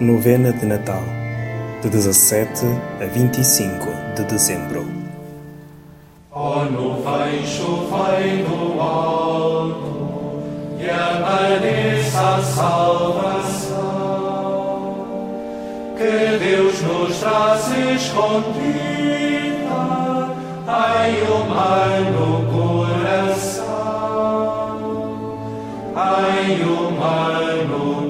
Novena de Natal, de 17 a 25 de dezembro. Ó nuvem, chovei do alto e apareça a salvação que Deus nos traz escondida em humano coração, em humano.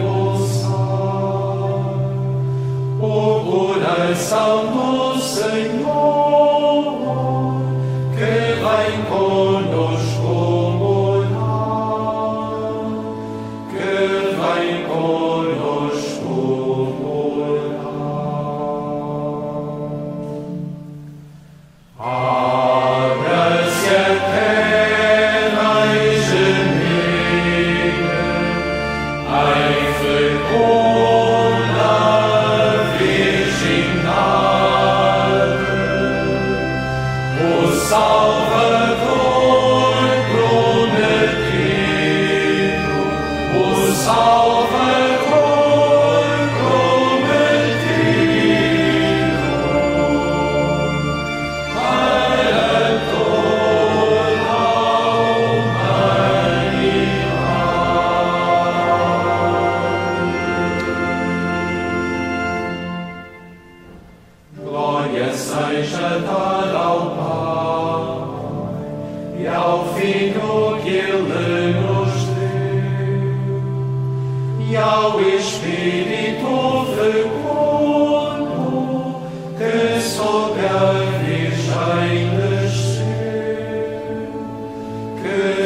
coração do Senhor que vem conosco morar, que vem conosco morar. Abra-se a terra e gemine, em fecunda dada ao Pai e ao Filho que Ele nos deu. E ao Espírito fecundo que sobre a Virgem desceu, que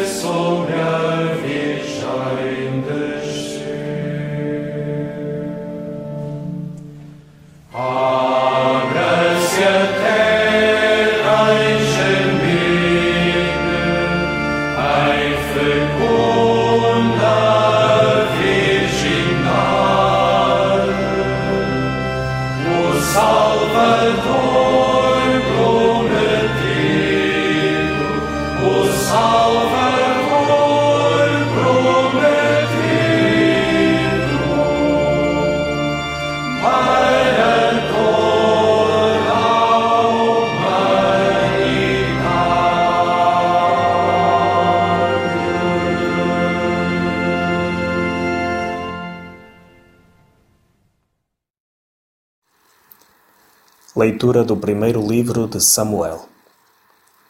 Leitura do primeiro livro de Samuel.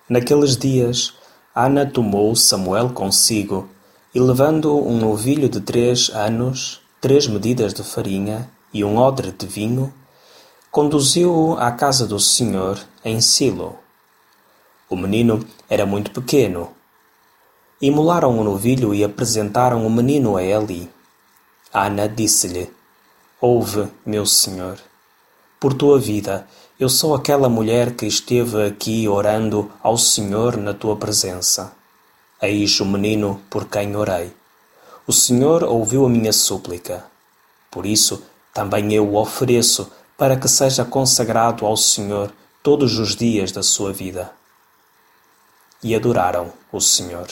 Naqueles dias, Ana tomou Samuel consigo e, levando um novilho de três anos, três medidas de farinha e um odre de vinho, conduziu-o à casa do Senhor em Silo. O menino era muito pequeno. Imolaram o novilho e apresentaram o menino a Eli. Ana disse-lhe: Ouve, meu senhor. Por tua vida, eu sou aquela mulher que esteve aqui orando ao Senhor na tua presença. Eis o menino por quem orei. O Senhor ouviu a minha súplica. Por isso, também eu o ofereço para que seja consagrado ao Senhor todos os dias da sua vida. E adoraram o Senhor.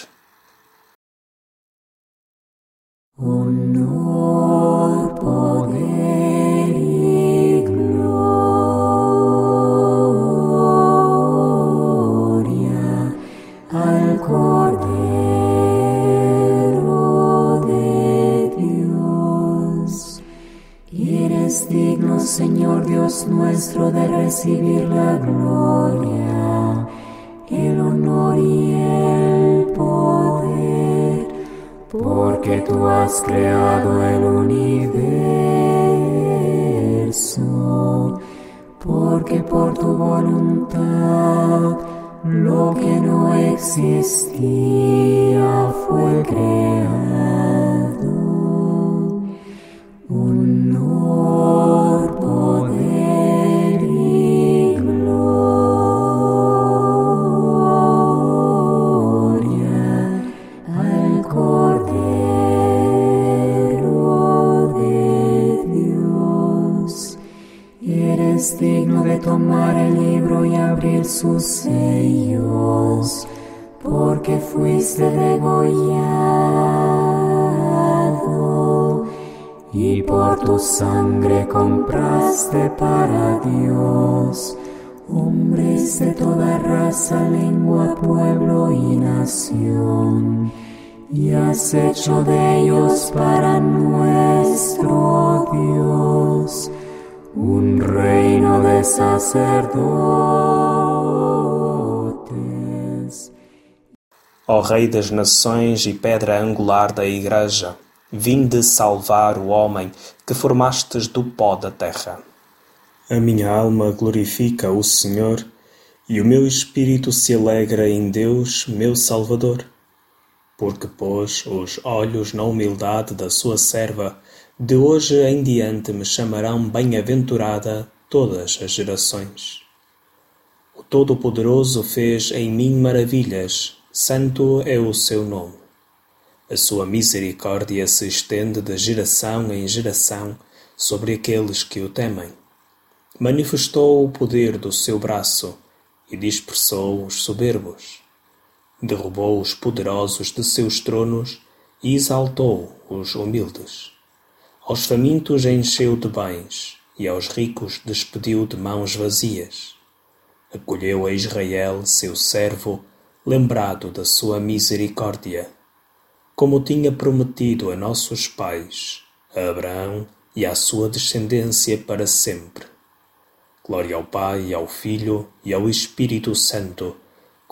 Porque tú has creado el universo, porque por tu voluntad lo que no existía Digno de tomar el libro y abrir sus sellos, porque fuiste degollado y por tu sangre compraste para Dios hombres de toda raza, lengua, pueblo y nación, y has hecho de ellos para nuestro Dios un reino de sacerdotes. Ó Rei das Nações e pedra angular da Igreja, vinde salvar o homem que formastes do pó da terra. A minha alma glorifica o Senhor e o meu espírito se alegra em Deus, meu Salvador, porque pôs os olhos na humildade da sua serva. De hoje em diante me chamarão bem-aventurada todas as gerações. O Todo-Poderoso fez em mim maravilhas, santo é o seu nome. A sua misericórdia se estende de geração em geração sobre aqueles que o temem. Manifestou o poder do seu braço e dispersou os soberbos. Derrubou os poderosos de seus tronos e exaltou os humildes. Aos famintos encheu de bens e aos ricos despediu de mãos vazias. Acolheu a Israel, seu servo, lembrado da sua misericórdia, como tinha prometido a nossos pais, a Abraão e à sua descendência para sempre. Glória ao Pai, ao Filho e ao Espírito Santo,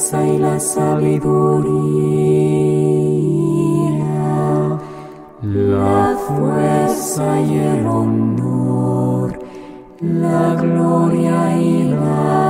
Riqueza y la sabiduría, la fuerza y el honor, la gloria y la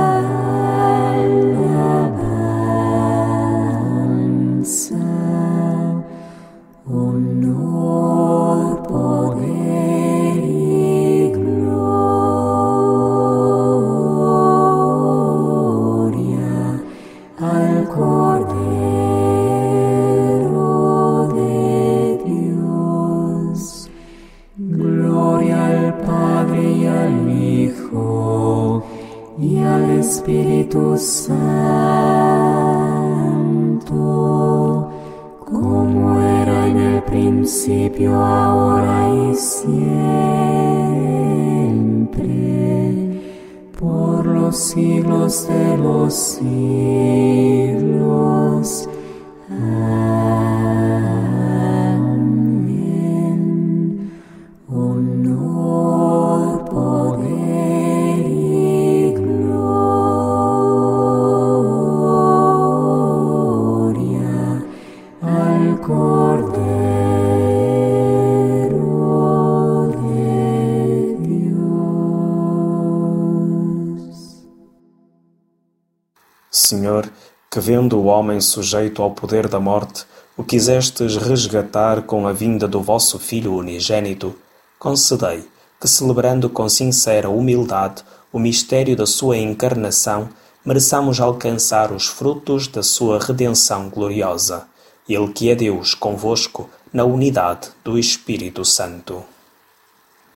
y al Espíritu Santo, como era en el principio, ahora y siempre, por los siglos de los siglos. Amén. Senhor, que vendo o homem sujeito ao poder da morte, o quisestes resgatar com a vinda do vosso Filho unigênito, concedei que, celebrando com sincera humildade o mistério da sua encarnação, mereçamos alcançar os frutos da sua redenção gloriosa. Ele que é Deus convosco, na unidade do Espírito Santo.